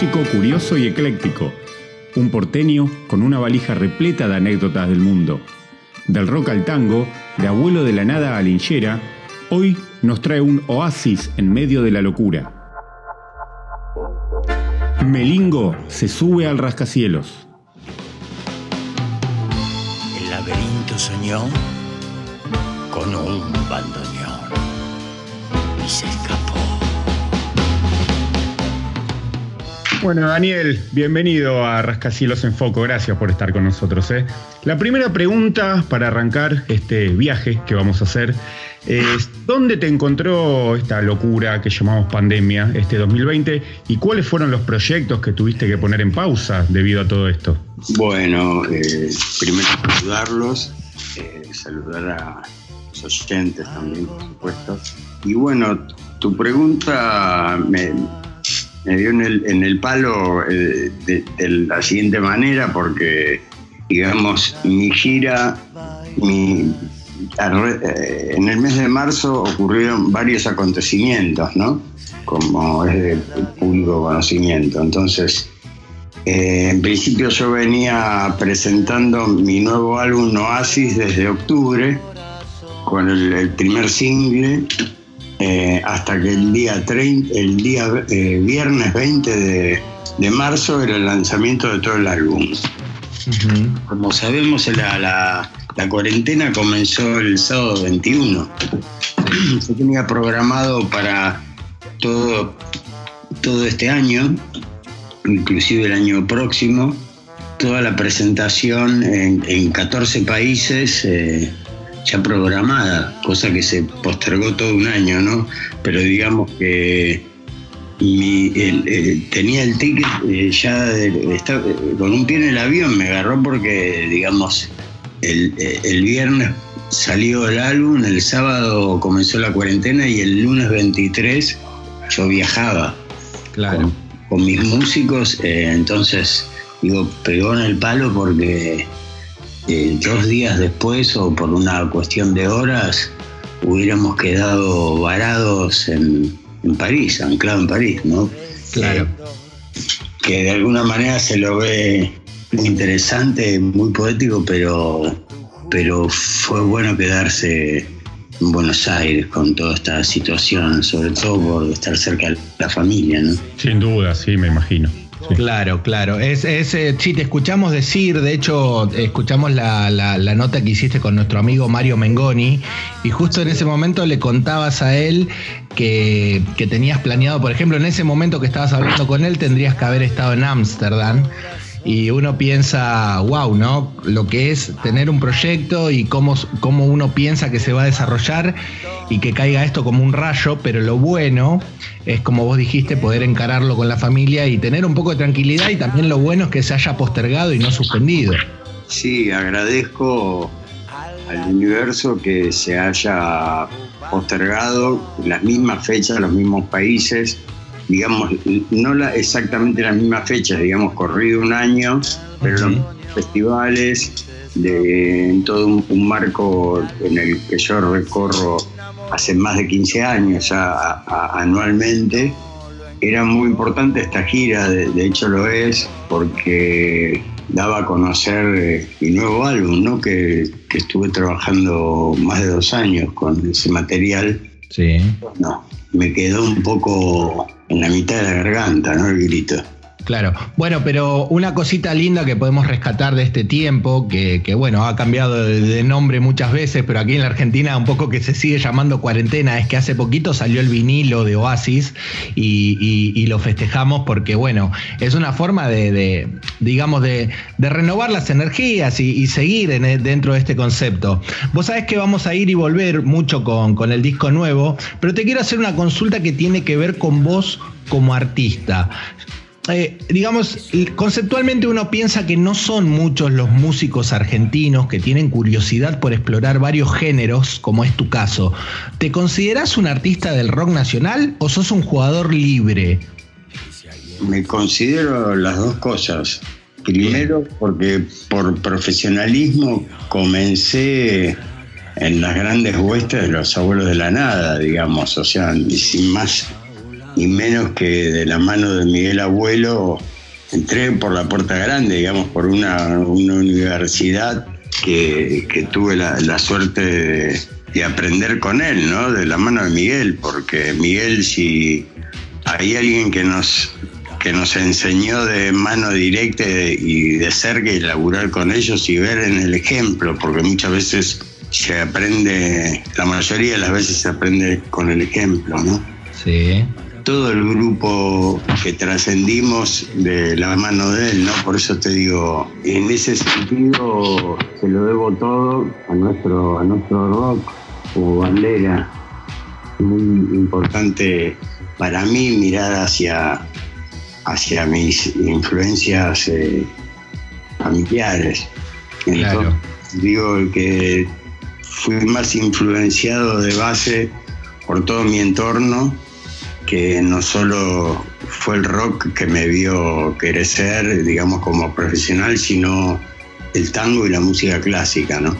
músico curioso y ecléctico, un porteño con una valija repleta de anécdotas del mundo. Del rock al tango, de abuelo de la nada a linchera, hoy nos trae un oasis en medio de la locura. Melingo se sube al rascacielos. El laberinto soñó con un bandoneón y se. Bueno, Daniel, bienvenido a Rascacielos en Foco. Gracias por estar con nosotros. ¿eh? La primera pregunta para arrancar este viaje que vamos a hacer es: ¿dónde te encontró esta locura que llamamos pandemia este 2020 y cuáles fueron los proyectos que tuviste que poner en pausa debido a todo esto? Bueno, eh, primero saludarlos, eh, saludar a los oyentes también, por supuesto. Y bueno, tu pregunta me me dio en el, en el palo eh, de, la siguiente manera porque, digamos, mi gira, eh, en el mes de marzo ocurrieron varios acontecimientos, ¿no? Como es de público conocimiento. Entonces, eh, en principio yo venía presentando mi nuevo álbum Oasis desde octubre, con el primer single eh, hasta que el día, 30, el día eh, viernes 20 de, marzo era el lanzamiento de todo el álbum. Como sabemos, la, la, cuarentena comenzó el sábado 21. Yo tenía programado para todo, todo este año, inclusive el año próximo, toda la presentación en, en 14 países. Eh, ya programada, cosa que se postergó todo un año, ¿no? Pero digamos que tenía el ticket eh, ya con un pie en el avión, me agarró porque, digamos, el, viernes salió el álbum, el sábado comenzó la cuarentena y el lunes 23 yo viajaba. Claro. Con, mis músicos, eh, entonces, digo, pegó en el palo porque eh, dos días después o por una cuestión de horas hubiéramos quedado varados en, París, anclado en París, ¿no? Claro. que de alguna manera se lo ve muy interesante, muy poético, pero, pero fue bueno quedarse en Buenos Aires con toda esta situación, sobre todo por estar cerca de la familia, ¿no? Sin duda, sí, me imagino. Claro, claro. Es, eh, te escuchamos decir, de hecho, escuchamos la, nota que hiciste con nuestro amigo Mario Mengoni, y justo en ese momento le contabas a él que, que tenías planeado, por ejemplo, en ese momento que estabas hablando con él, tendrías que haber estado en Ámsterdam y uno piensa, wow, ¿no? Lo que es tener un proyecto y cómo, cómo uno piensa que se va a desarrollar y que caiga esto como un rayo, pero lo bueno es, como vos dijiste, poder encararlo con la familia y tener un poco de tranquilidad y también lo bueno es que se haya postergado y no suspendido. Sí, agradezco al universo que se haya postergado las mismas fechas, los mismos países digamos, no la, exactamente las mismas fechas, digamos, corrido un año, pero los festivales, de, en todo un, marco en el que yo recorro hace más de 15 años ya anualmente. Era muy importante esta gira, de, hecho lo es, porque daba a conocer eh, mi nuevo álbum, ¿no? que, que estuve trabajando más de dos años con ese material. Sí. No, me quedó un poco en la mitad de la garganta, ¿no? El grito. Claro, bueno, pero una cosita linda que podemos rescatar de este tiempo, que, bueno, ha cambiado de, nombre muchas veces, pero aquí en la Argentina un poco que se sigue llamando cuarentena, es que hace poquito salió el vinilo de Oasis y, lo festejamos porque, bueno, es una forma de, digamos, de, renovar las energías y, seguir dentro de este concepto. Vos sabés que vamos a ir y volver mucho con, con el disco nuevo, pero te quiero hacer una consulta que tiene que ver con vos como artista. Eh, digamos, conceptualmente uno piensa que no son muchos los músicos argentinos que tienen curiosidad por explorar varios géneros, como es tu caso. ¿Te consideras un artista del rock nacional o sos un jugador libre? Me considero las dos cosas. Primero, porque por profesionalismo comencé en las grandes huestes de los abuelos de la nada, digamos, o sea, sin más y menos que de la mano de Miguel Abuelo entré por la puerta grande, digamos, por una, universidad que, tuve la, suerte de, aprender con él, ¿no? De la mano de Miguel, porque Miguel, si hay alguien que nos, que nos enseñó de mano directa y de cerca y laburar con ellos y ver en el ejemplo, porque muchas veces se aprende, la mayoría de las veces se aprende con el ejemplo, ¿no? Sí todo el grupo que trascendimos de la mano de él, ¿no? Por eso te digo, en ese sentido se lo debo todo a nuestro, a nuestro rock como bandera. Muy importante para mí mirar hacia, hacia mis influencias eh, familiares. Claro. digo que fui más influenciado de base por todo mi entorno que no solo fue el rock que me vio crecer, digamos, como profesional, sino el tango y la música clásica, ¿no?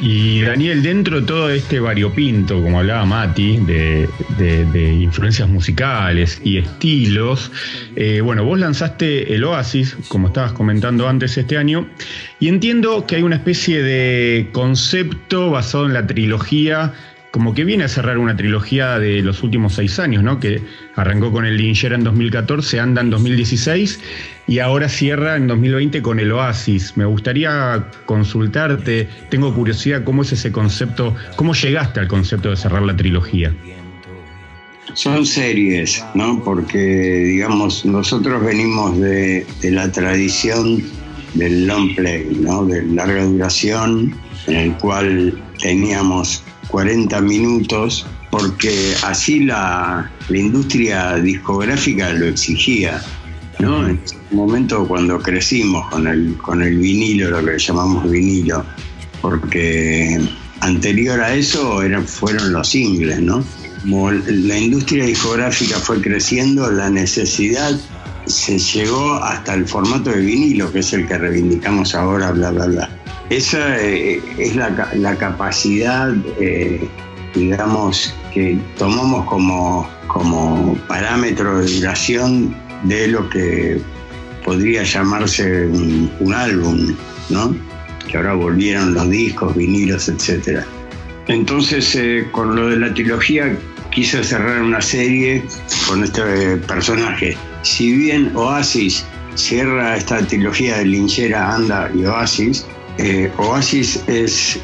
Y Daniel, dentro de todo este variopinto, como hablaba Mati, de, influencias musicales y estilos, eh, bueno, vos lanzaste el Oasis, como estabas comentando antes este año, y entiendo que hay una especie de concepto basado en la trilogía como que viene a cerrar una trilogía de los últimos seis años, ¿no? Que arrancó con el Lingera en 2014, anda en 2016 y ahora cierra en 2020 con el Oasis. Me gustaría consultarte, tengo curiosidad, ¿cómo es ese concepto? ¿Cómo llegaste al concepto de cerrar la trilogía? Son series, ¿no? Porque, digamos, nosotros venimos de, de la tradición del long play, ¿no? De larga duración, en el cual teníamos 40 minutos porque así la, industria discográfica lo exigía. ¿no? En un momento cuando crecimos con el, con el vinilo, lo que llamamos vinilo, porque anterior a eso eran, fueron los singles, ¿no? Como la industria discográfica fue creciendo, la necesidad se llegó hasta el formato de vinilo, que es el que reivindicamos ahora, bla, bla, bla. Esa eh, es la, capacidad, eh, digamos, que tomamos como, como parámetro de duración de lo que podría llamarse un, álbum, ¿no? Que ahora volvieron los discos, vinilos, etc. Entonces, eh, con lo de la trilogía, quise cerrar una serie con este personaje. Si bien Oasis cierra esta trilogía de Linchera, Anda y Oasis, eh, Oasis es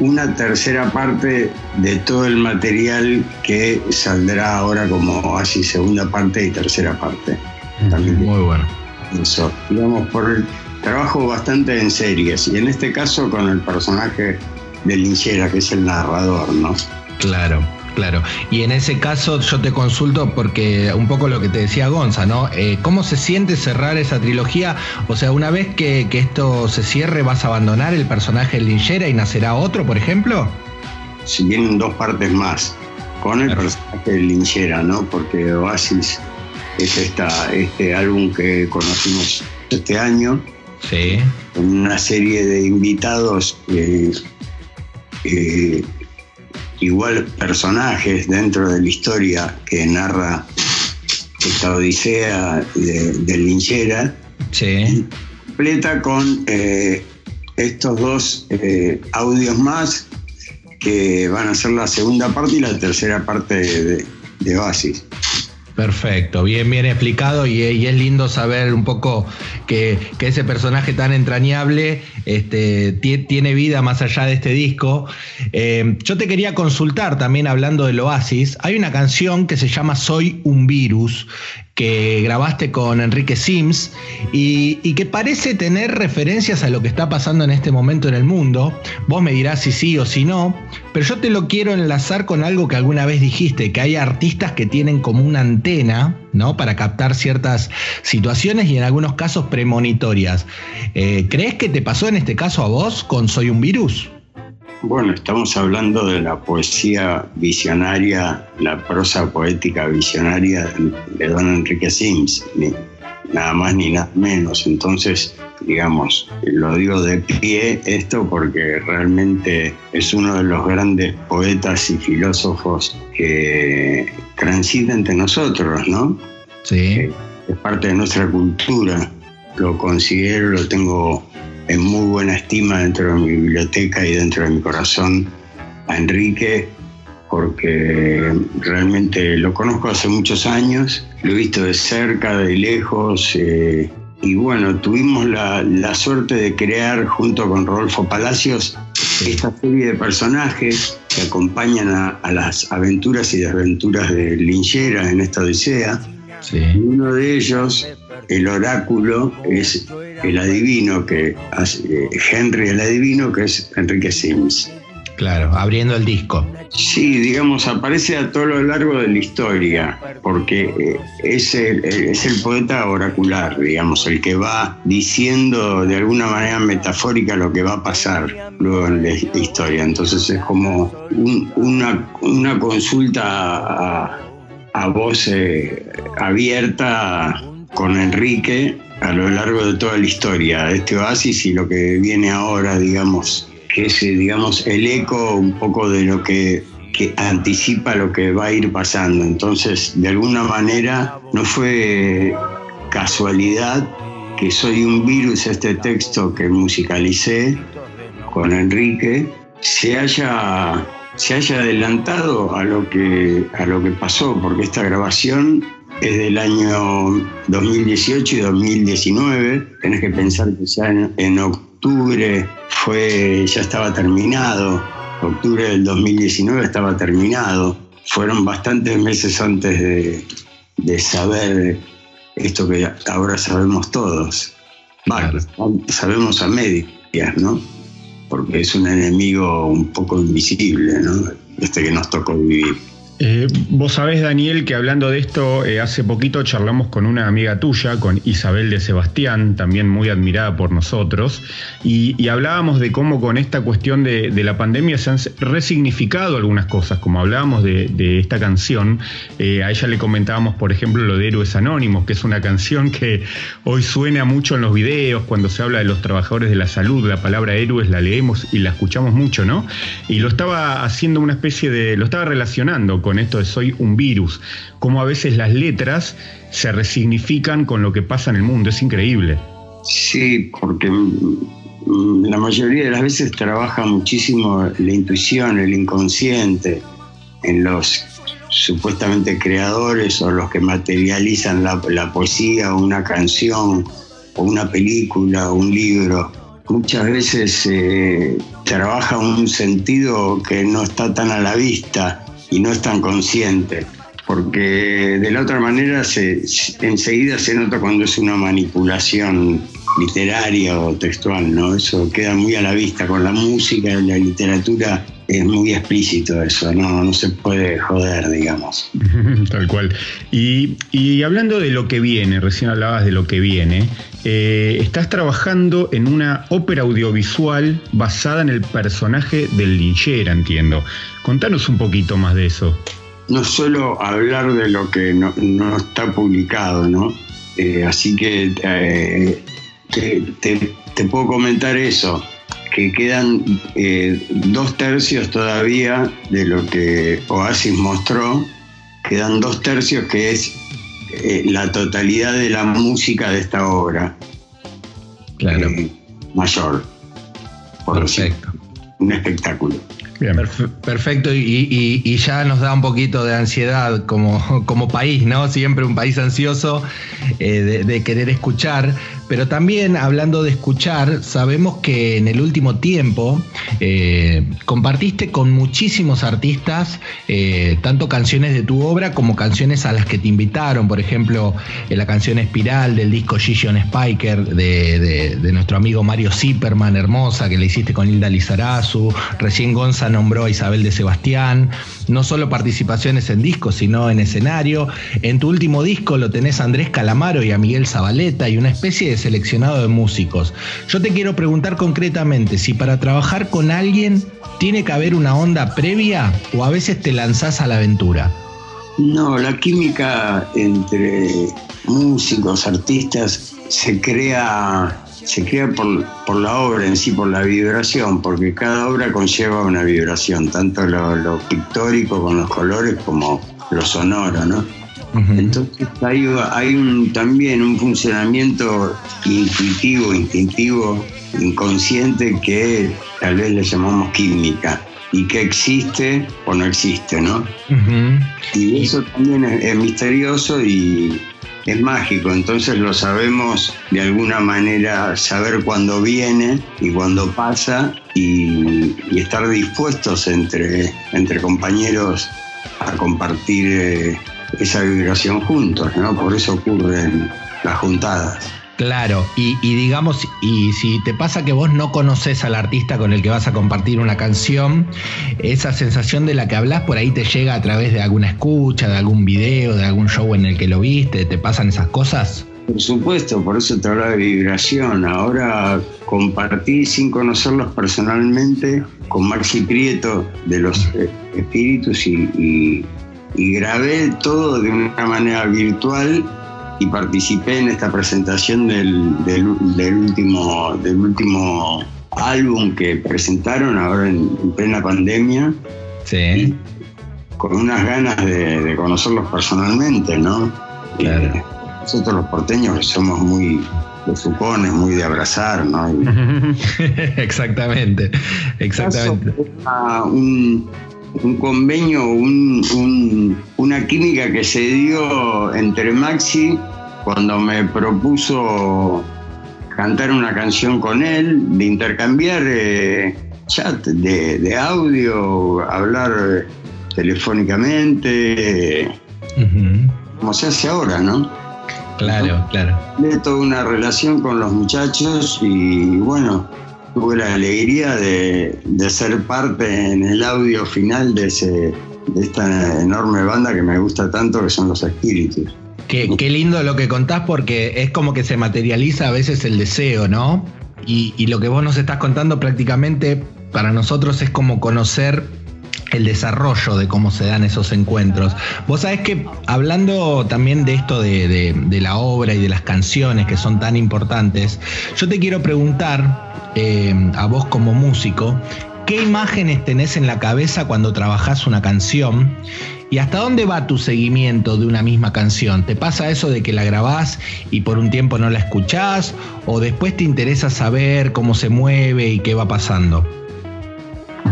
una tercera parte de todo el material que saldrá ahora como Oasis segunda parte y tercera parte. Muy bueno. Eso, digamos, por el trabajo bastante en series y en este caso con el personaje de Linchera, que es el narrador, ¿no? Claro. Claro, y en ese caso yo te consulto porque un poco lo que te decía Gonza, ¿no? Eh, ¿Cómo se siente cerrar esa trilogía? O sea, una vez que, esto se cierre, ¿vas a abandonar el personaje de Linchera y nacerá otro, por ejemplo? Si vienen dos partes más, con el personaje de Linchera, ¿no? Porque Oasis es esta, este álbum que conocimos este año. Sí. Con una serie de invitados eh, eh, igual personajes dentro de la historia que narra esta odisea de, Linchera, sí. completa con eh, estos dos eh, audios más que van a ser la segunda parte y la tercera parte de, de Oasis. Perfecto, bien, bien explicado y, es lindo saber un poco que, ese personaje tan entrañable este, tiene vida más allá de este disco. Eh, yo te quería consultar también hablando del Oasis, hay una canción que se llama Soy un virus, que grabaste con Enrique Sims y, que parece tener referencias a lo que está pasando en este momento en el mundo. Vos me dirás si sí o si no, pero yo te lo quiero enlazar con algo que alguna vez dijiste, que hay artistas que tienen como una antena, ¿no? Para captar ciertas situaciones y en algunos casos premonitorias. Eh, ¿Crees que te pasó en este caso a vos con Soy un virus? Bueno, estamos hablando de la poesía visionaria, la prosa poética visionaria de don Enrique Sims, ni, nada más ni nada menos. Entonces, digamos, lo digo de pie esto porque realmente es uno de los grandes poetas y filósofos que transita entre nosotros, ¿no? Sí. Eh, es parte de nuestra cultura. Lo considero, lo tengo en muy buena estima dentro de mi biblioteca y dentro de mi corazón a Enrique porque realmente lo conozco hace muchos años, lo he visto de cerca, de lejos, eh, y bueno, tuvimos la, suerte de crear junto con Rodolfo Palacios esta serie de personajes que acompañan a, las aventuras y desventuras de Linchera en esta odisea. uno de ellos, el oráculo, es el adivino que hace, Henry el adivino, que es Enrique Sims. Claro, abriendo el disco. Sí, digamos, aparece a todo lo largo de la historia, porque eh, es el, es el poeta oracular, digamos, el que va diciendo de alguna manera metafórica lo que va a pasar luego en la historia. Entonces es como una, una, consulta a, a voz eh, abierta con Enrique a lo largo de toda la historia este oasis y lo que viene ahora, digamos, que es, digamos, el eco un poco de lo que, anticipa lo que va a ir pasando. Entonces, de alguna manera, no fue casualidad que Soy un virus, este texto que musicalicé con Enrique, se haya, se haya adelantado a lo, que, a lo que pasó, porque esta grabación es del año 2018 y 2019. Tenés que pensar que ya en, en octubre fue, ya estaba terminado, octubre del 2019 estaba terminado. Fueron bastantes meses antes de, saber esto que ahora sabemos todos. sabemos a medias, ¿no? Porque es un enemigo un poco invisible, ¿no? Este que nos tocó vivir. Eh, vos sabés, Daniel, que hablando de esto, eh, hace poquito charlamos con una amiga tuya, con Isabel de Sebastián, también muy admirada por nosotros, y, hablábamos de cómo con esta cuestión de, la pandemia se han resignificado algunas cosas, como hablábamos de, esta canción, eh, a ella le comentábamos, por ejemplo, lo de Héroes Anónimos, que es una canción que hoy suena mucho en los videos, cuando se habla de los trabajadores de la salud, la palabra héroes la leemos y la escuchamos mucho, ¿no? Y lo estaba haciendo una especie de, lo estaba relacionando con con esto de soy un virus, como a veces las letras se resignifican con lo que pasa en el mundo, es increíble. Sí, porque la mayoría de las veces trabaja muchísimo la intuición, el inconsciente, en los supuestamente creadores o los que materializan la, poesía o una canción o una película o un libro. Muchas veces eh, trabaja un sentido que no está tan a la vista y no es tan consciente, porque de la otra manera se, enseguida se nota cuando es una manipulación literaria o textual, ¿no? Eso queda muy a la vista. Con la música y la literatura es muy explícito eso, no, no se puede joder, digamos. Tal cual. Y, hablando de lo que viene, recién hablabas de lo que viene, eh, estás trabajando en una ópera audiovisual basada en el personaje del linchera, entiendo. Contanos un poquito más de eso. No solo hablar de lo que no, está publicado, ¿no? Eh, así que eh, te, puedo comentar eso, que quedan eh, dos tercios todavía de lo que Oasis mostró, quedan dos tercios que es la totalidad de la música de esta obra. Claro. mayor. Perfecto. un espectáculo perfecto, y, ya nos da un poquito de ansiedad como, como país, ¿no? Siempre un país ansioso eh, de, querer escuchar, pero también hablando de escuchar, sabemos que en el último tiempo eh, compartiste con muchísimos artistas eh, tanto canciones de tu obra como canciones a las que te invitaron, por ejemplo, la canción Espiral del disco Gigion Spiker de, de, nuestro amigo Mario Zipperman, hermosa, que le hiciste con Hilda Lizarazu, recién Gonza nombró a Isabel de Sebastián, no solo participaciones en discos, sino en escenario. En tu último disco lo tenés a Andrés Calamaro y a Miguel Zabaleta y una especie de seleccionado de músicos. Yo te quiero preguntar concretamente si para trabajar con alguien tiene que haber una onda previa o a veces te lanzás a la aventura. No, la química entre músicos, artistas, se crea se crea por, por, la obra en sí, por la vibración, porque cada obra conlleva una vibración, tanto lo, pictórico con los colores como lo sonoro, ¿no? Entonces hay, hay un, también un funcionamiento intuitivo, instintivo, inconsciente que tal vez le llamamos química y que existe o no existe, ¿no? Y eso también es misterioso y, es mágico, entonces lo sabemos de alguna manera, saber cuándo viene y cuándo pasa y, estar dispuestos entre, entre compañeros a compartir eh, esa vibración juntos, ¿no? Por eso ocurren las juntadas. Claro, y, digamos, y si te pasa que vos no conoces al artista con el que vas a compartir una canción, esa sensación de la que hablas por ahí te llega a través de alguna escucha, de algún video, de algún show en el que lo viste, ¿te pasan esas cosas? Por supuesto, por eso te hablaba de vibración. Ahora compartí sin conocerlos personalmente con Marci Prieto de los espíritus y grabé todo de una manera virtual y participé en esta presentación del, del, último, del último álbum que presentaron ahora en, plena pandemia. Sí. Con unas ganas de, conocerlos personalmente, ¿no? Claro. nosotros los porteños somos muy de supones, muy de abrazar, ¿no? exactamente, exactamente. Un, un convenio, una química que se dio entre Maxi cuando me propuso cantar una canción con él, de intercambiar eh, chat de, audio, hablar telefónicamente, como se hace ahora, ¿no? Claro, claro. De toda una relación con los muchachos y bueno, tuve la alegría de, ser parte en el audio final de, ese, de esta enorme banda que me gusta tanto, que son los Espíritus. Qué, lindo lo que contás porque es como que se materializa a veces el deseo, ¿no? Y, y, lo que vos nos estás contando prácticamente para nosotros es como conocer el desarrollo de cómo se dan esos encuentros. Vos sabés que hablando también de esto de, la obra y de las canciones que son tan importantes, yo te quiero preguntar eh, a vos como músico, ¿qué imágenes tenés en la cabeza cuando trabajás una canción? ¿Y hasta dónde va tu seguimiento de una misma canción? ¿Te pasa eso de que la grabás y por un tiempo no la escuchás? ¿O después te interesa saber cómo se mueve y qué va pasando?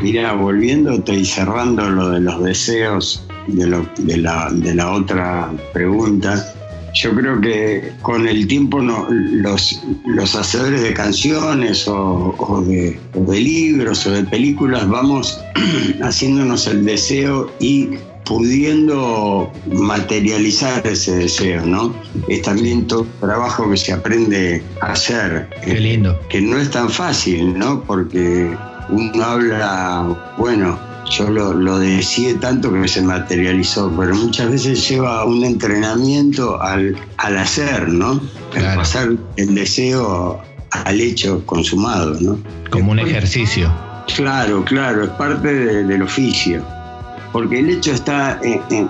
Mira, volviéndote y cerrando lo de los deseos de, la, otra pregunta, yo creo que con el tiempo los, los hacedores de canciones o, de, libros o de películas vamos haciéndonos el deseo y pudiendo materializar ese deseo, ¿no? Es también todo trabajo que se aprende a hacer. Qué lindo. Que no es tan fácil, ¿no? Porque uno habla, bueno, yo lo, lo decía tanto que se materializó, pero muchas veces lleva un entrenamiento al, al hacer, ¿no? Al pasar el deseo al hecho consumado, ¿no? Como un ejercicio. Claro, claro, es parte del oficio. Porque el hecho está en,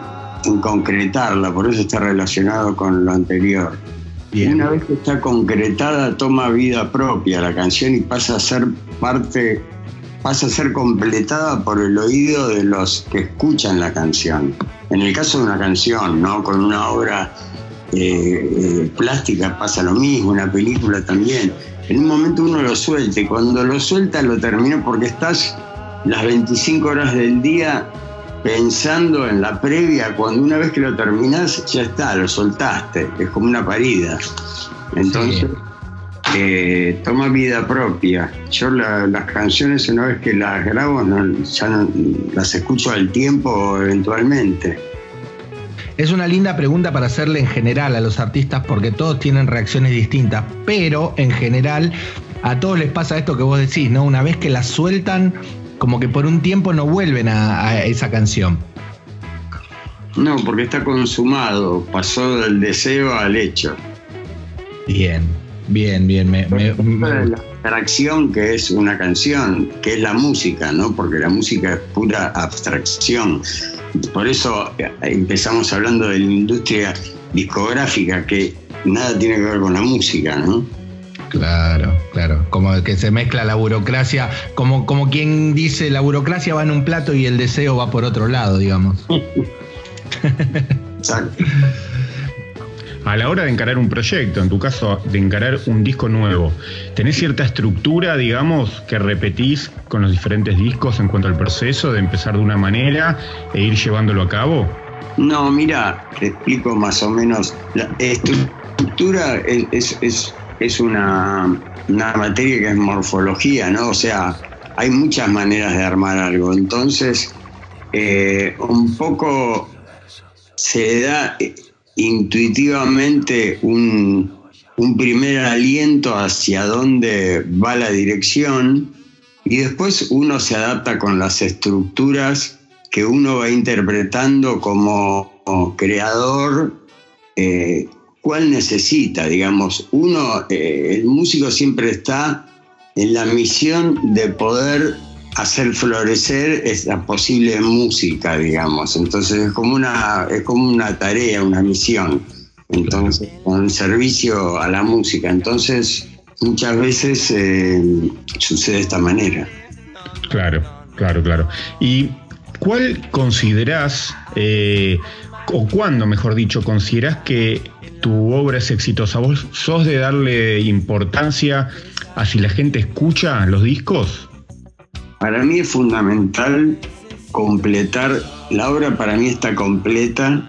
concretarla, por eso está relacionado con lo anterior. Y una vez que está concretada, toma vida propia la canción y pasa a ser parte pasa a ser completada por el oído de los que escuchan la canción. En el caso de una canción, ¿no? Con una obra eh, eh, plástica pasa lo mismo, una película también. En un momento uno lo suelta y cuando lo suelta lo termina porque estás las 25 horas del día pensando en la previa, cuando una vez que lo terminas ya está, lo soltaste, es como una parida. Entonces toma vida propia. Yo las canciones una vez que las grabo ya las escucho al tiempo eventualmente. Es una linda pregunta para hacerle en general a los artistas porque todos tienen reacciones distintas, pero en general a todos les pasa esto que vos decís, ¿no? Una vez que las sueltan, como que por un tiempo no vuelven a esa canción. No, porque está consumado, pasó del deseo al hecho. Bien, Bien, bien. Me, La abstracción que es una canción, que es la música, ¿no? Porque la música es pura abstracción. Por eso eh, empezamos hablando de la industria discográfica, que nada tiene que ver con la música, ¿no? Claro, claro. Como que se mezcla la burocracia, como, como quien dice la burocracia va en un plato y el deseo va por otro lado, digamos. Exacto. A la hora de encarar un proyecto, en tu caso de encarar un disco nuevo, ¿tenés cierta estructura, digamos, que repetís con los diferentes discos en cuanto al proceso de empezar de una manera e ir llevándolo a cabo? No, mira, te explico más o menos. La estructura es, una, materia que es morfología, ¿no? O sea, hay muchas maneras de armar algo. Entonces, eh, un poco se da intuitivamente un, un primer aliento hacia dónde va la dirección y después uno se adapta con las estructuras que uno va interpretando como, creador, eh, cuál necesita, digamos. Uno, eh, el músico siempre está en la misión de poder hacer florecer esa posible música, digamos. Entonces es como una, es como una tarea, una misión. Entonces, con servicio a la música. Entonces, muchas veces eh, sucede de esta manera. Claro, claro, claro. Y ¿Cuál considerás, eh, o cuándo, mejor dicho, considerás que tu obra es exitosa? ¿Vos sos de darle importancia a si la gente escucha los discos? Para mí es fundamental completar, la obra para mí está completa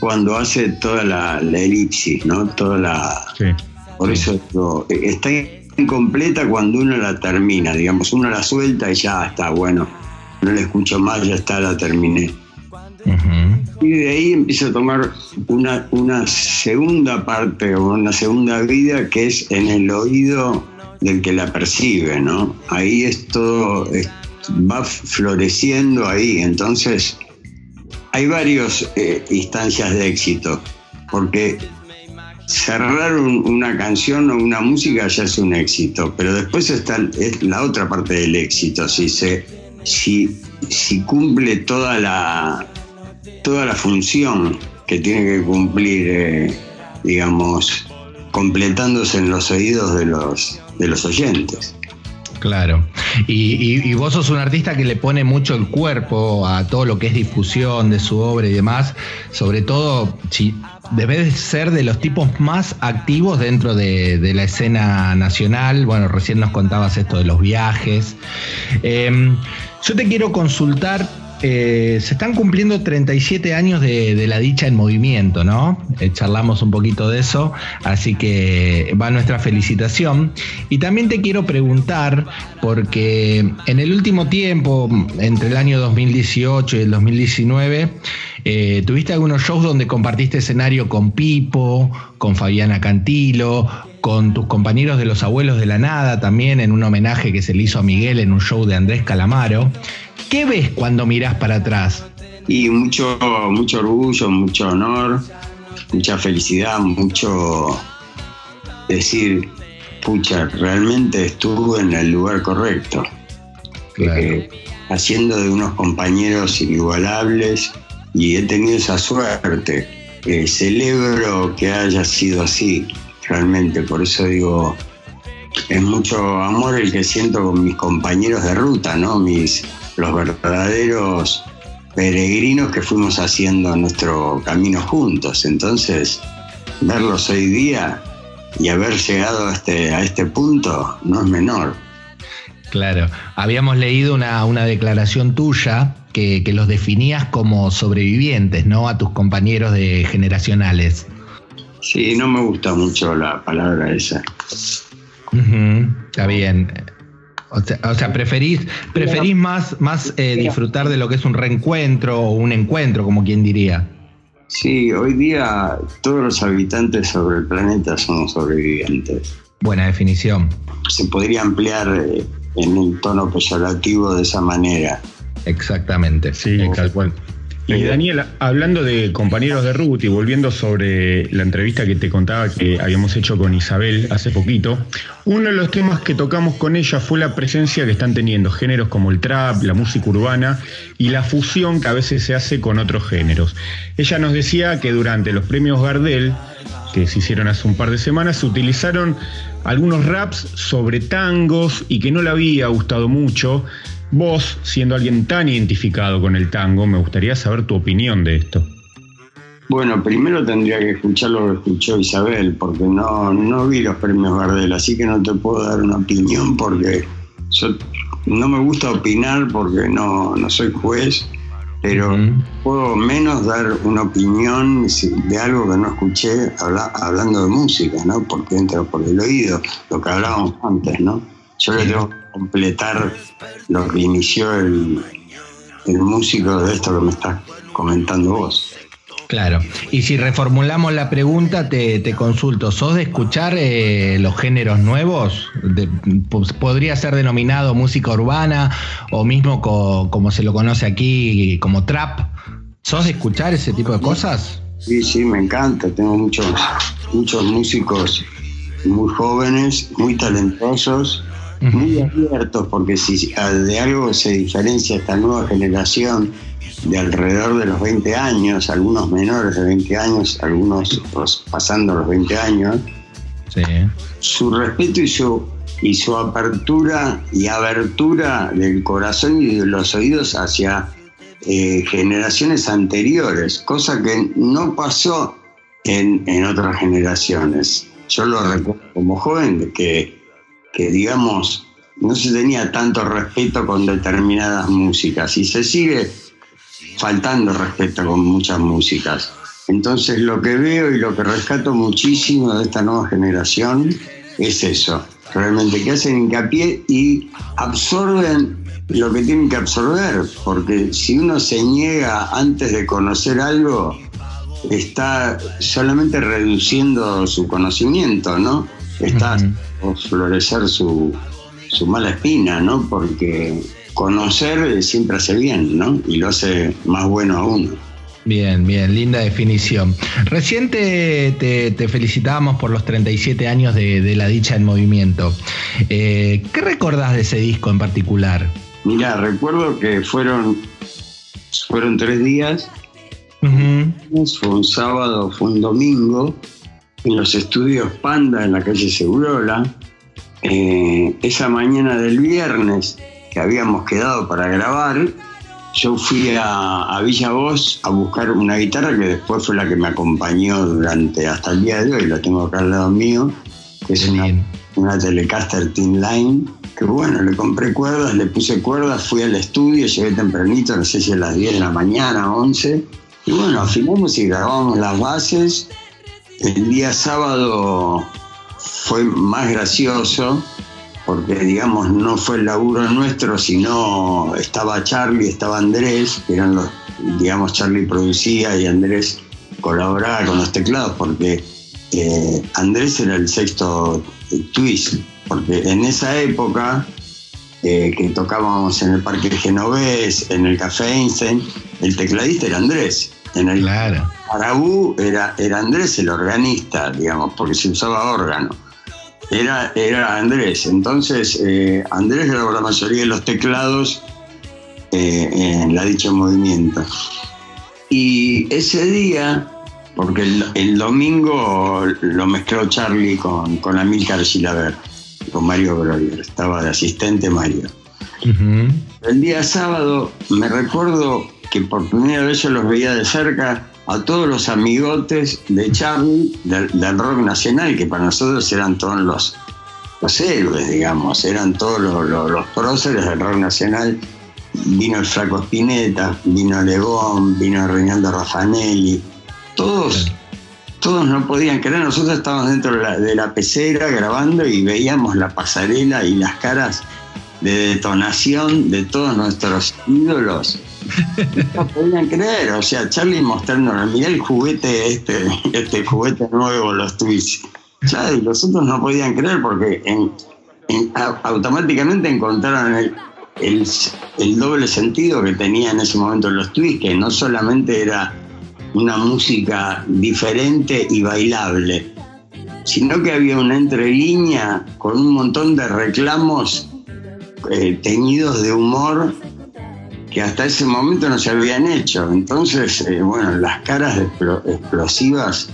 cuando hace toda la, elipsis, ¿no? Toda la... Sí, por eso está incompleta cuando uno la termina, digamos, uno la suelta y ya está, bueno no la escucho más, ya está, la terminé. Y de ahí empiezo a tomar una, una segunda parte o una segunda vida que es en el oído del que la percibe, ¿no? Ahí es todo, va floreciendo ahí, entonces hay varias eh, instancias de éxito, porque cerrar una canción o una música ya es un éxito, pero después está es la otra parte del éxito, si se si cumple toda la, toda la función que tiene que cumplir, eh, digamos, completándose en los oídos de los, de los oyentes. Claro. Y, vos sos un artista que le pone mucho el cuerpo a todo lo que es difusión de su obra y demás. Sobre todo, si debes ser de los tipos más activos dentro de, la escena nacional. Bueno, recién nos contabas esto de los viajes. Em, yo te quiero consultar eh, se están cumpliendo 37 años de, la dicha en movimiento, ¿no? Eh, charlamos un poquito de eso, así que va nuestra felicitación. Y también te quiero preguntar, porque en el último tiempo, entre el año 2018 y el 2019, eh, tuviste algunos shows donde compartiste escenario con Pipo, con Fabiana Cantilo, con tus compañeros de los abuelos de la nada, también en un homenaje que se le hizo a Miguel en un show de Andrés Calamaro. ¿Qué ves cuando miras para atrás? Y mucho, mucho orgullo, mucho honor, mucha felicidad, mucho decir, pucha, realmente estuve en el lugar correcto. Eh, haciendo de unos compañeros inigualables y he tenido esa suerte. Eh, celebro que haya sido así, realmente. Por eso digo, es mucho amor el que siento con mis compañeros de ruta, ¿no? Mis, los verdaderos peregrinos que fuimos haciendo nuestro camino juntos. Entonces, verlos hoy día y haber llegado a este, a este punto no es menor. Claro, habíamos leído una, declaración tuya que, los definías como sobrevivientes, ¿no? A tus compañeros de generacionales. Sí, no me gusta mucho la palabra esa. está bien. O sea, preferís, preferís más, más eh, disfrutar de lo que es un reencuentro o un encuentro, como quien diría. Sí, hoy día todos los habitantes sobre el planeta somos sobrevivientes. Buena definición. Se podría ampliar eh, en un tono peyorativo de esa manera. Exactamente. Sí, tal cual. Y Daniel, hablando de compañeros de Ruth y volviendo sobre la entrevista que te contaba que habíamos hecho con Isabel hace poquito, uno de los temas que tocamos con ella fue la presencia que están teniendo géneros como el trap, la música urbana y la fusión que a veces se hace con otros géneros. Ella nos decía que durante los premios Gardel, que se hicieron hace un par de semanas, se utilizaron algunos raps sobre tangos y que no le había gustado mucho. Vos, siendo alguien tan identificado con el tango, me gustaría saber tu opinión de esto. Bueno, primero tendría que escuchar lo que escuchó Isabel, porque no, no vi los premios Gardel, así que no te puedo dar una opinión porque yo no me gusta opinar porque no, no soy juez, pero puedo menos dar una opinión de algo que no escuché hablando de música, ¿no? Porque entra por el oído, lo que hablábamos antes, ¿no? Yo le tengo completar lo que inició el, el músico de esto que me estás comentando vos. Claro. Y si reformulamos la pregunta, te, consulto, ¿sos de escuchar eh, los géneros nuevos? Pues, ¿Podría ser denominado música urbana o mismo como se lo conoce aquí como trap? ¿Sos de escuchar ese tipo de cosas? Sí, sí, me encanta. Tengo muchos, muchos músicos muy jóvenes, muy talentosos, muy abiertos, porque si de algo se diferencia esta nueva generación de alrededor de los 20 años, algunos menores de 20 años, algunos pasando los 20 años, su respeto y su, y su apertura y abertura del corazón y de los oídos hacia eh, generaciones anteriores, cosa que no pasó en, en, otras generaciones. Yo lo recuerdo como joven, que, que digamos, no se tenía tanto respeto con determinadas músicas y se sigue faltando respeto con muchas músicas. Entonces lo que veo y lo que rescato muchísimo de esta nueva generación es eso, realmente que hacen hincapié y absorben lo que tienen que absorber, porque si uno se niega antes de conocer algo, está solamente reduciendo su conocimiento, ¿no? Está a florecer su, su mala espina, ¿no? Porque conocer siempre hace bien, ¿no? Y lo hace más bueno a uno. Bien, bien, linda definición. Recién te, te, felicitamos por los 37 años de, La Dicha en Movimiento. Eh, ¿Qué recordás de ese disco en particular? Mira, recuerdo que fueron, fueron tres días. Fue un sábado, fue un domingo, en los estudios Panda en la calle Segurola. Eh, esa mañana del viernes que habíamos quedado para grabar, yo fui a, Villa Voz a buscar una guitarra que después fue la que me acompañó durante hasta el día de hoy, la tengo acá al lado mío, que es una, una, Telecaster Teen Line, que bueno, le compré cuerdas, le puse cuerdas, fui al estudio, llegué tempranito, no sé si a las 10 de la mañana, 11, y bueno, afinamos y grabamos las bases. El día sábado fue más gracioso porque digamos no fue el laburo nuestro, sino estaba Charlie, estaba Andrés, que eran los, digamos, Charlie producía y Andrés colaboraba con los teclados, porque eh, Andrés era el sexto twist, porque en esa época eh, que tocábamos en el Parque Genovés, en el Café Einstein, el tecladista era Andrés. En el claro. Era, era Andrés el organista, digamos, porque se usaba órgano era, era Andrés. Entonces, eh, Andrés grabó la mayoría de los teclados eh, en la dicha movimiento. Y ese día, porque el, domingo lo mezcló Charlie con, con Amílcar Gilaber, con Mario Breuer, estaba de asistente Mario. El día sábado me recuerdo que por primera vez yo los veía de cerca a todos los amigotes de Charlie del, rock nacional, que para nosotros eran todos los, los héroes, digamos, eran todos los, próceres del rock nacional. Vino el Flaco Spinetta, vino Legón, vino Reinaldo Raffanelli, todos, todos no podían creer, nosotros estábamos dentro de la, de la pecera grabando y veíamos la pasarela y las caras de detonación de todos nuestros ídolos no podían creer, o sea, Charlie mostrándonos, mirá el juguete, este, este juguete nuevo, los twists. Claro, y los otros no podían creer porque automáticamente encontraron el, el, doble sentido que tenía en ese momento los twists, que no solamente era una música diferente y bailable, sino que había una entrelínea con un montón de reclamos eh, teñidos de humor que hasta ese momento no se habían hecho. Entonces, eh, bueno, las caras explosivas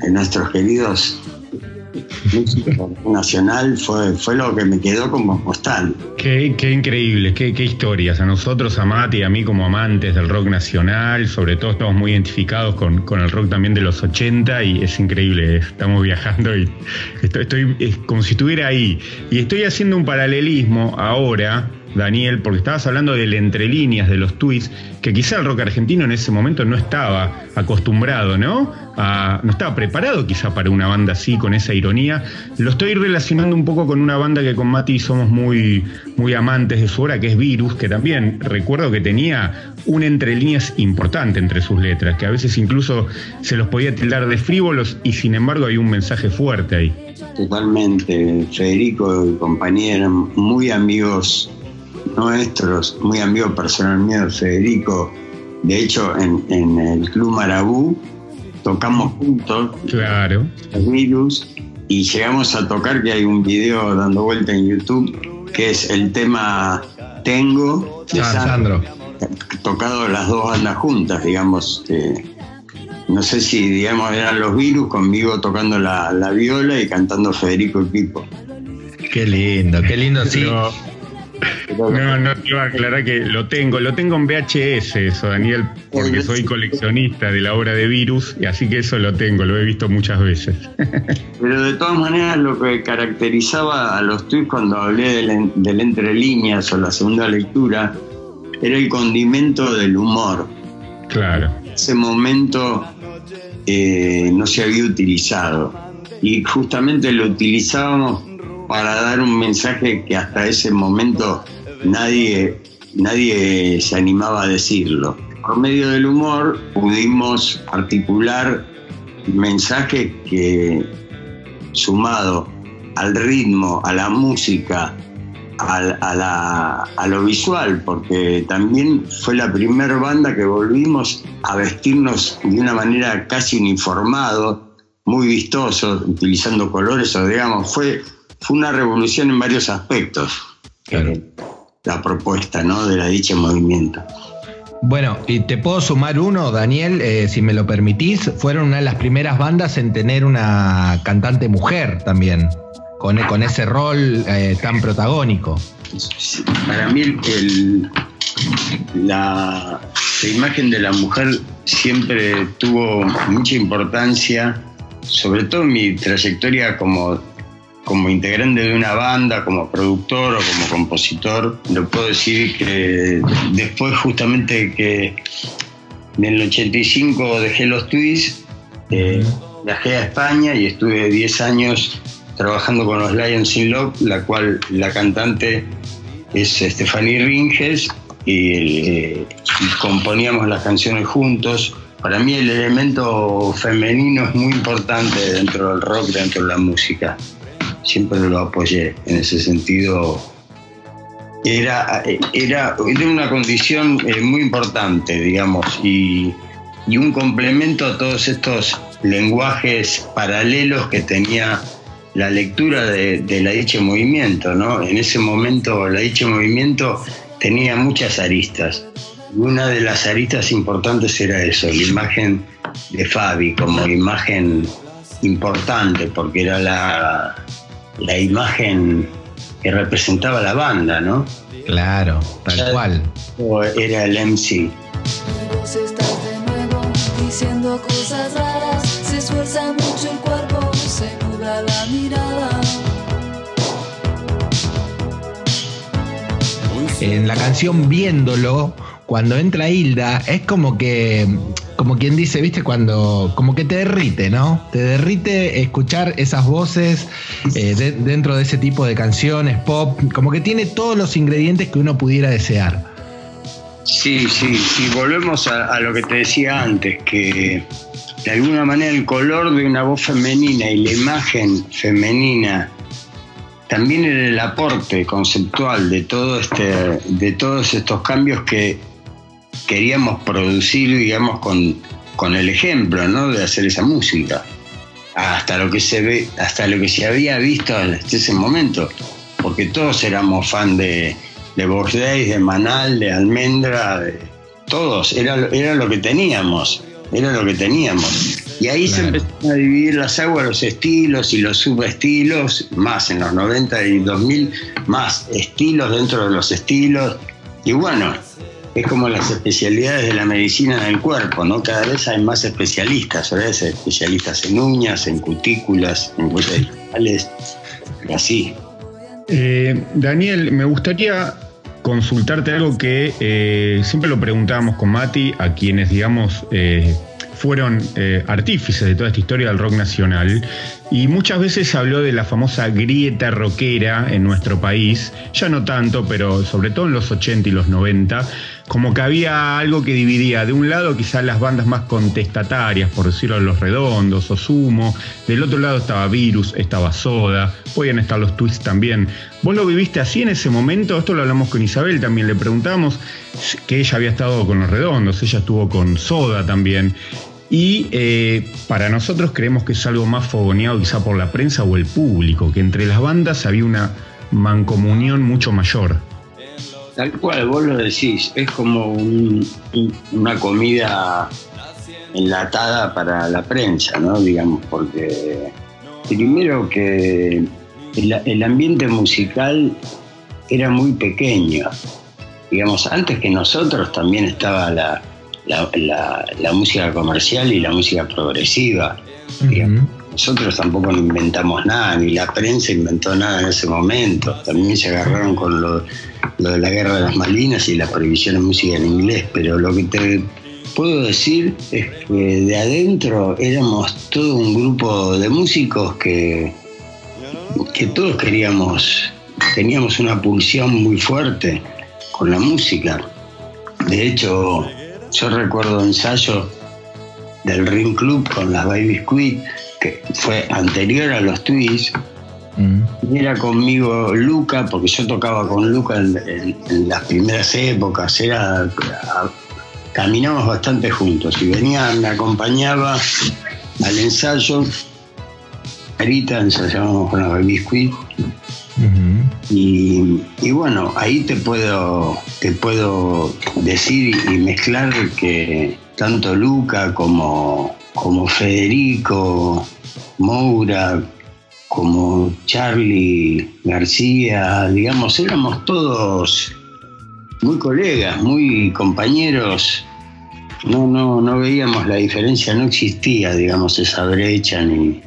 de nuestros queridos nacional fue, fue lo que me quedó como postal. Qué, qué increíble, qué, qué, historias. A nosotros, a Mati y a mí como amantes del rock nacional, sobre todo estamos muy identificados con, con el rock también de los 80 y es increíble, estamos viajando y estoy, estoy es como si estuviera ahí. Y estoy haciendo un paralelismo ahora Daniel, porque estabas hablando del entre líneas de los tweets, que quizá el rock argentino en ese momento no estaba acostumbrado, ¿no? no estaba preparado quizá para una banda así, con esa ironía. Lo estoy relacionando un poco con una banda que con Mati somos muy, muy amantes de su obra, que es Virus, que también recuerdo que tenía un entre líneas importante entre sus letras, que a veces incluso se los podía tildar de frívolos y sin embargo hay un mensaje fuerte ahí. Totalmente, Federico y compañía eran muy amigos nuestros, muy amigo personal mío, Federico. De hecho, en, el Club Marabú tocamos juntos. Claro. El virus. Y llegamos a tocar, que hay un video dando vuelta en YouTube, que es el tema Tengo de ah, Sandro. Tocado las dos bandas juntas, digamos. no sé si, digamos, eran los virus conmigo tocando la, viola y cantando Federico y Pipo. Qué lindo, qué lindo, sí. No, no, te iba a aclarar que lo tengo, lo tengo en VHS eso, Daniel, porque soy coleccionista de la obra de Virus, y así que eso lo tengo, lo he visto muchas veces. Pero de todas maneras lo que caracterizaba a los tweets cuando hablé del, entre líneas o la segunda lectura era el condimento del humor. Claro. Ese momento eh, no se había utilizado y justamente lo utilizábamos para dar un mensaje que hasta ese momento nadie, nadie se animaba a decirlo. Por medio del humor pudimos articular mensajes que, sumado al ritmo, a la música, a, a, lo visual, porque también fue la primera banda que volvimos a vestirnos de una manera casi uniformado, muy vistoso, utilizando colores, o digamos, fue fue una revolución en varios aspectos. La propuesta ¿no? de la dicha movimiento. Bueno, y te puedo sumar uno, Daniel, eh, si me lo permitís, fueron una de las primeras bandas en tener una cantante mujer también, con, con ese rol eh, tan protagónico. Para mí la, la imagen de la mujer siempre tuvo mucha importancia, sobre todo en mi trayectoria como como integrante de una banda, como productor o como compositor, lo puedo decir que después justamente que en el 85 dejé los Twists, eh, viajé a España y estuve 10 años trabajando con los Lions in Love, la cual la cantante es Stephanie Ringes y, y componíamos las canciones juntos. Para mí el elemento femenino es muy importante dentro del rock, dentro de la música siempre lo apoyé en ese sentido. Era, era, una condición eh, muy importante, digamos, y, un complemento a todos estos lenguajes paralelos que tenía la lectura de, la dicha movimiento, ¿no? En ese momento la dicha movimiento tenía muchas aristas. una de las aristas importantes era eso, la imagen de Fabi como imagen importante, porque era la, la imagen que representaba la banda, ¿no? Claro, tal cual. Era el MC. diciendo cosas raras, se esfuerza mucho el cuerpo, se nubla la mirada. En la canción Viéndolo, cuando entra Hilda, es como que como quien dice, viste, cuando, como que te derrite, ¿no? Te derrite escuchar esas voces eh, dentro de ese tipo de canciones, pop, como que tiene todos los ingredientes que uno pudiera desear. Sí, sí, sí, volvemos a, lo que te decía antes, que de alguna manera el color de una voz femenina y la imagen femenina también el aporte conceptual de todo este, de todos estos cambios que queríamos producir, digamos, con, con el ejemplo, ¿no? De hacer esa música. Hasta lo que se ve, hasta lo que se había visto hasta ese momento. Porque todos éramos fan de, de Box de Manal, de Almendra, de todos, era, era lo que teníamos, era lo que teníamos. Y ahí se Claro. empezaron a dividir las aguas, los estilos y los subestilos, más en los 90 y 2000, más estilos dentro de los estilos. Y bueno, es como las especialidades de la medicina del cuerpo, ¿no? Cada vez hay más especialistas, ¿verdad? Especialistas en uñas, en cutículas, en huellas digitales, y así. Eh, Daniel, me gustaría consultarte algo que eh, siempre lo preguntábamos con Mati, a quienes, digamos, eh, fueron eh, artífices de toda esta historia del rock nacional. Y muchas veces se habló de la famosa grieta rockera en nuestro país, ya no tanto, pero sobre todo en los 80 y los 90, como que había algo que dividía de un lado quizás las bandas más contestatarias, por decirlo Los Redondos o Sumo, del otro lado estaba Virus, estaba Soda, podían estar los Twists también. ¿Vos lo viviste así en ese momento? Esto lo hablamos con Isabel también, le preguntamos que ella había estado con Los Redondos, ella estuvo con Soda también. Y eh, para nosotros creemos que es algo más fogoneado quizá por la prensa o el público, que entre las bandas había una mancomunión mucho mayor. Tal cual, vos lo decís, es como un- un- una comida enlatada para la prensa, ¿no? Digamos, porque primero que el, el ambiente musical era muy pequeño. Digamos, antes que nosotros también estaba la, la- la- la música comercial y la música progresiva. digamos. Nosotros tampoco inventamos nada, ni la prensa inventó nada en ese momento. También se agarraron con lo, lo de la guerra de las Malvinas y la prohibición de música en inglés, pero lo que te puedo decir es que de adentro éramos todo un grupo de músicos que, que todos queríamos, teníamos una pulsión muy fuerte con la música. De hecho, yo recuerdo ensayos del Ring Club con las Baby Squid, que fue anterior a los Twists, Mm. era conmigo Luca, porque yo tocaba con Luca en, en- en las primeras épocas, era, a- caminábamos bastante juntos y venía, me acompañaba al ensayo, ahorita ensayábamos con la Baby Squid, Ujú. y, y bueno, ahí te puedo, te puedo decir y mezclar que tanto Luca como, como Federico Moura, como Charlie García, digamos, éramos todos muy colegas, muy compañeros. No, no, no veíamos la diferencia, no existía, digamos, esa brecha ni,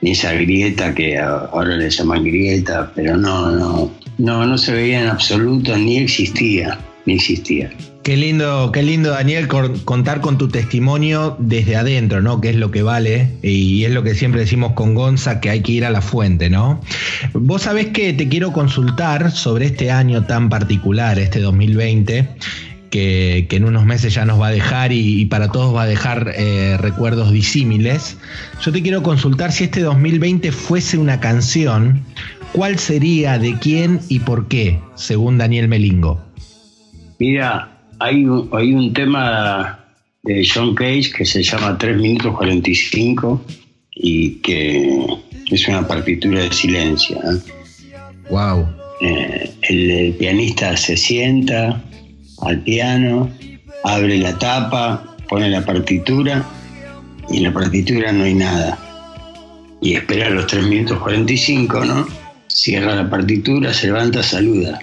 ni esa grieta que ahora le llaman grieta, pero no, no, no, no se veía en absoluto, ni existía, ni existía. Qué lindo, qué lindo, Daniel, contar con tu testimonio desde adentro, ¿no? Que es lo que vale y es lo que siempre decimos con Gonza, que hay que ir a la fuente, ¿no? Vos sabés que te quiero consultar sobre este año tan particular, este 2020, que, que en unos meses ya nos va a dejar y, y para todos va a dejar eh, recuerdos disímiles. Yo te quiero consultar si este 2020 fuese una canción, ¿cuál sería, de quién y por qué, según Daniel Melingo? Mira, hay un, hay un tema de John Cage que se llama 3 minutos 45 y que es una partitura de silencio. ¿eh? Wow. Eh, el, el pianista se sienta al piano, abre la tapa, pone la partitura y en la partitura no hay nada. Y espera los 3 minutos 45, ¿no? Cierra la partitura, se levanta, saluda.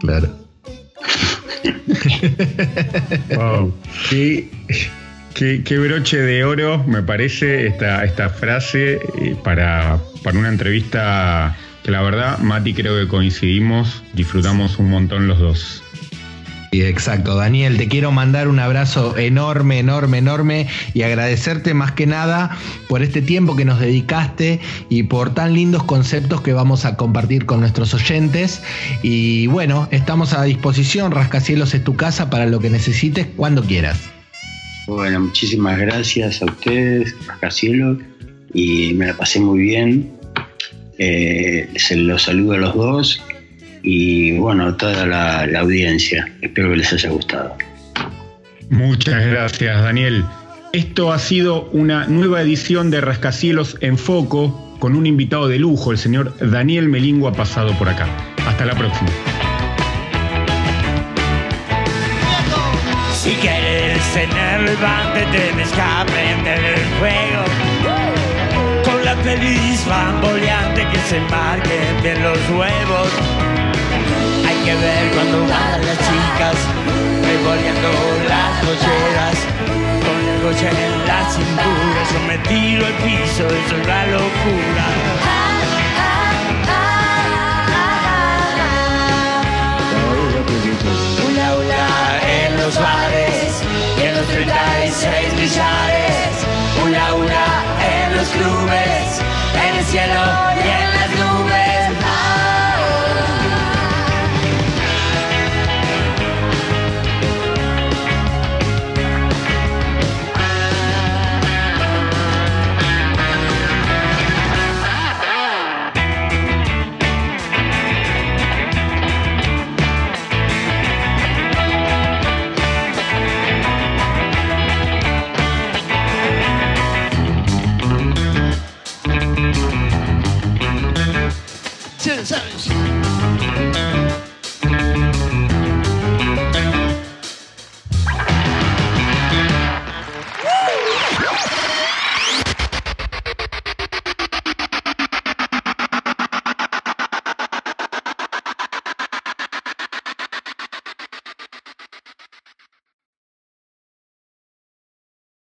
Claro. Wow. Qué, broche de oro me parece esta, esta frase eh, para, para una entrevista que la verdad, Mati, creo que coincidimos, disfrutamos un montón los dos. Exacto. Daniel, te quiero mandar un abrazo enorme, enorme, enorme y agradecerte más que nada por este tiempo que nos dedicaste y por tan lindos conceptos que vamos a compartir con nuestros oyentes. Y bueno, estamos a disposición. Rascacielos es tu casa para lo que necesites cuando quieras. Bueno, muchísimas gracias a ustedes, Rascacielos, y me la pasé muy bien. Eh, se los saludo a los dos y bueno, a toda la, la audiencia. Espero que les haya gustado. Muchas gracias, Daniel. Esto ha sido una nueva edición de Rascacielos en Foco con un invitado de lujo, el señor Daniel Melingo ha pasado por acá. Hasta la próxima. Si quieres sostenerlo y mantente me escape el fuego. Con la feliz bamboleante que se marquen bien los huevos. Que ver cuando van las chicas revoleando las cocheras con el coche en la cintura. Yo me al piso, es la locura. Hula hula en los bares y en los 36 billares. Hula hula en los clubes, en el cielo y